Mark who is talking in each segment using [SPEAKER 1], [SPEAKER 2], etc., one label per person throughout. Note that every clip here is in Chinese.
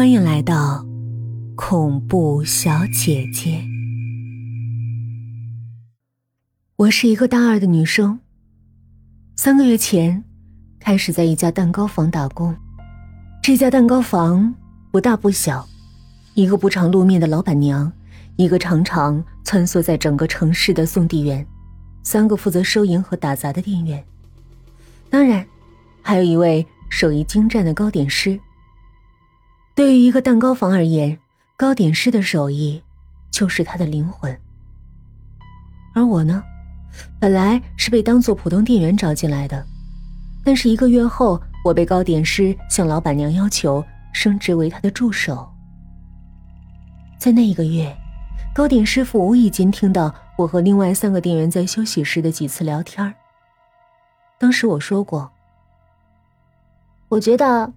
[SPEAKER 1] 欢迎来到恐怖小姐姐。我是一个大二的女生，三个月前开始在一家蛋糕房打工。这家蛋糕房不大不小，一个不常露面的老板娘，一个常常穿梭在整个城市的送递员，三个负责收银和打杂的店员，当然，还有一位手艺精湛的糕点师。对于一个蛋糕房而言，糕点师的手艺就是他的灵魂。而我呢，本来是被当做普通店员招进来的，但是一个月后，我被糕点师向老板娘要求升职为他的助手。在那一个月，糕点师傅无意间听到我和另外三个店员在休息时的几次聊天当时我说过，我觉得。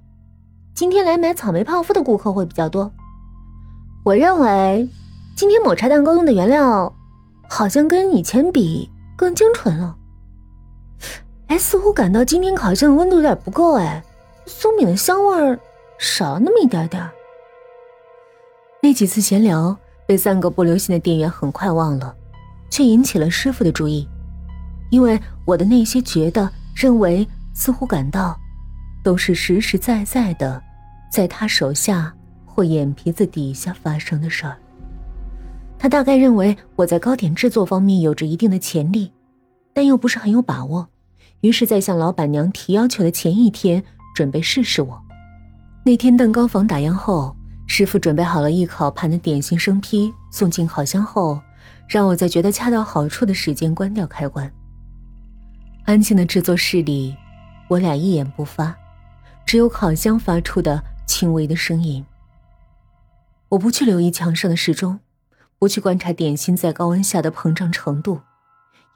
[SPEAKER 1] 今天来买草莓泡芙的顾客会比较多。我认为，今天抹茶蛋糕用的原料好像跟以前比更精纯了。哎，似乎感到今天烤箱的温度有点不够，哎，松饼的香味儿少了那么一点点。那几次闲聊被三个不留心的店员很快忘了，却引起了师傅的注意，因为我的那些觉得、认为、似乎感到。都是实实在在的，在他手下或眼皮子底下发生的事儿。他大概认为我在糕点制作方面有着一定的潜力，但又不是很有把握，于是，在向老板娘提要求的前一天，准备试试我。那天蛋糕房打烊后，师傅准备好了一烤盘的点心生坯，送进烤箱后，让我在觉得恰到好处的时间关掉开关。安静的制作室里，我俩一言不发。只有烤箱发出的轻微的声音。我不去留意墙上的时钟，不去观察点心在高温下的膨胀程度，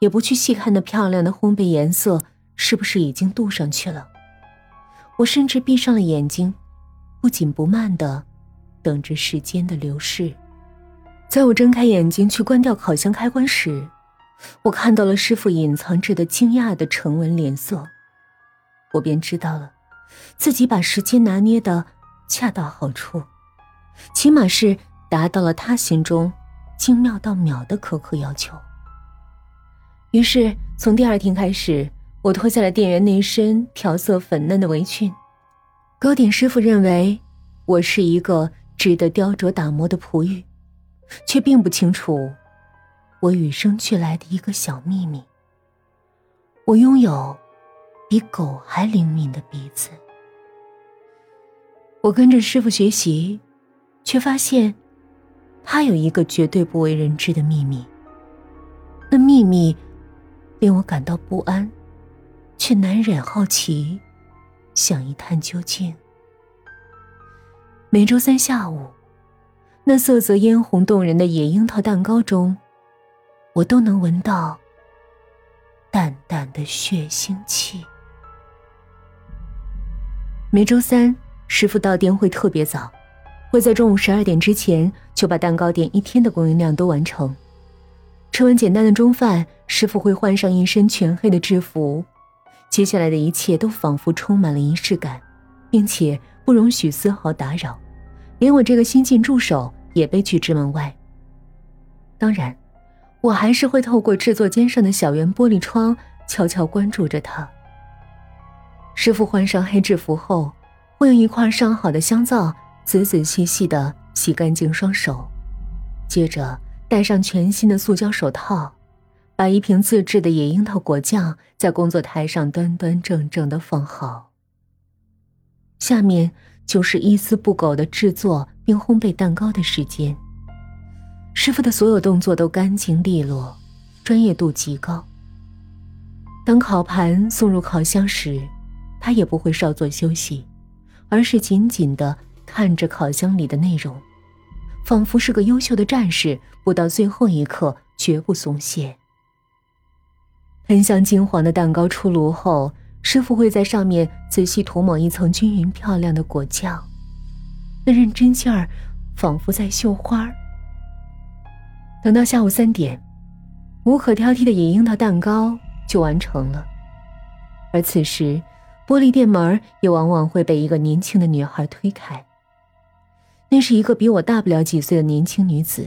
[SPEAKER 1] 也不去细看那漂亮的烘焙颜色是不是已经镀上去了。我甚至闭上了眼睛，不紧不慢的等着时间的流逝。在我睁开眼睛去关掉烤箱开关时，我看到了师傅隐藏着的惊讶的沉稳脸色，我便知道了。自己把时间拿捏的恰到好处，起码是达到了他心中精妙到秒的苛刻要求。于是从第二天开始，我脱下了店员那身调色粉嫩的围裙。糕点师傅认为我是一个值得雕琢打磨的璞玉，却并不清楚我与生俱来的一个小秘密：我拥有。比狗还灵敏的鼻子。我跟着师傅学习，却发现他有一个绝对不为人知的秘密。那秘密令我感到不安，却难忍好奇，想一探究竟。每周三下午，那色泽嫣红动人的野樱桃蛋糕中，我都能闻到淡淡的血腥气。每周三，师傅到店会特别早，会在中午十二点之前就把蛋糕店一天的供应量都完成。吃完简单的中饭，师傅会换上一身全黑的制服，接下来的一切都仿佛充满了仪式感，并且不容许丝毫打扰，连我这个新晋助手也被拒之门外。当然，我还是会透过制作间上的小圆玻璃窗悄悄关注着他。师傅换上黑制服后，会用一块上好的香皂仔仔细细的洗干净双手，接着戴上全新的塑胶手套，把一瓶自制的野樱桃果酱在工作台上端端正正的放好。下面就是一丝不苟的制作并烘焙蛋糕的时间。师傅的所有动作都干净利落，专业度极高。当烤盘送入烤箱时，他也不会稍作休息，而是紧紧的看着烤箱里的内容，仿佛是个优秀的战士，不到最后一刻绝不松懈。喷香金黄的蛋糕出炉后，师傅会在上面仔细涂抹一层均匀漂亮的果酱，那认真劲儿，仿佛在绣花。等到下午三点，无可挑剔的野樱桃蛋糕就完成了，而此时。玻璃店门也往往会被一个年轻的女孩推开。那是一个比我大不了几岁的年轻女子，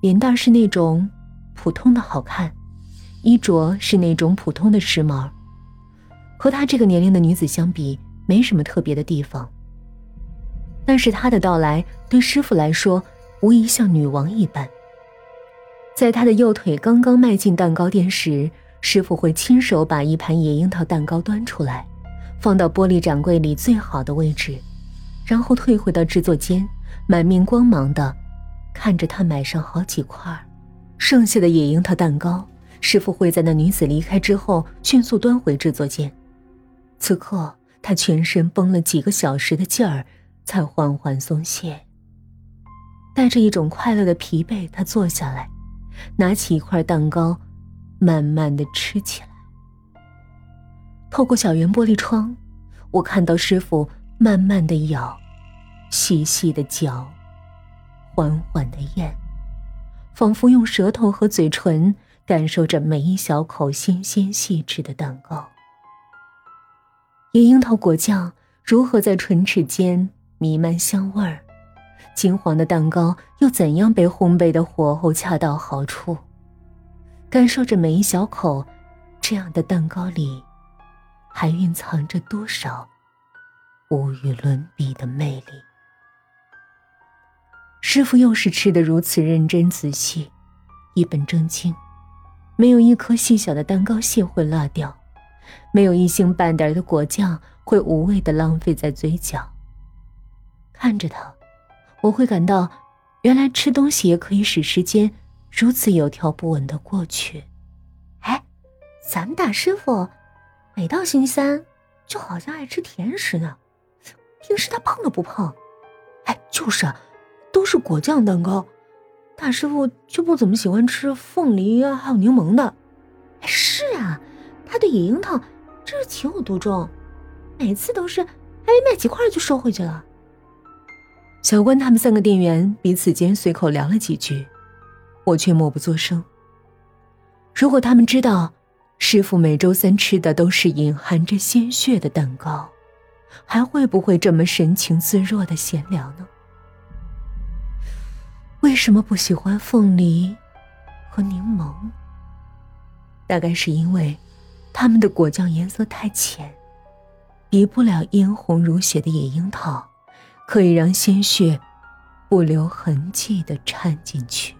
[SPEAKER 1] 脸蛋是那种普通的好看，衣着是那种普通的时髦，和她这个年龄的女子相比，没什么特别的地方。但是她的到来对师傅来说，无疑像女王一般。在他的右腿刚刚迈进蛋糕店时，师傅会亲手把一盘野樱桃蛋糕端出来，放到玻璃展柜里最好的位置。然后退回到制作间，满面光芒的看着他买上好几块剩下的野樱桃蛋糕。师傅会在那女子离开之后迅速端回制作间。此刻他全身绷了几个小时的劲儿，才缓缓松懈。带着一种快乐的疲惫，他坐下来，拿起一块蛋糕，慢慢的吃起来。透过小圆玻璃窗，我看到师傅。慢慢的咬，细细的嚼，缓缓的咽，仿佛用舌头和嘴唇感受着每一小口新鲜细致的蛋糕。野樱桃果酱如何在唇齿间弥漫香味儿？金黄的蛋糕又怎样被烘焙的火候恰到好处？感受着每一小口，这样的蛋糕里，还蕴藏着多少？无与伦比的魅力。师傅又是吃的如此认真仔细，一本正经，没有一颗细小的蛋糕屑会落掉，没有一星半点的果酱会无谓的浪费在嘴角。看着他，我会感到，原来吃东西也可以使时间如此有条不紊的过去。
[SPEAKER 2] 哎，咱们大师傅，每到星期三，就好像爱吃甜食呢。平时他碰都不碰，
[SPEAKER 1] 哎，就是，都是果酱蛋糕，大师傅就不怎么喜欢吃凤梨啊，还有柠檬的。
[SPEAKER 2] 是啊，他对野樱桃真是情有独钟，每次都是还没卖几块就收回去了。
[SPEAKER 1] 小关他们三个店员彼此间随口聊了几句，我却默不作声。如果他们知道师傅每周三吃的都是隐含着鲜血的蛋糕。还会不会这么神情自若的闲聊呢？为什么不喜欢凤梨和柠檬？大概是因为他们的果酱颜色太浅，比不了嫣红如血的野樱桃，可以让鲜血不留痕迹的掺进去。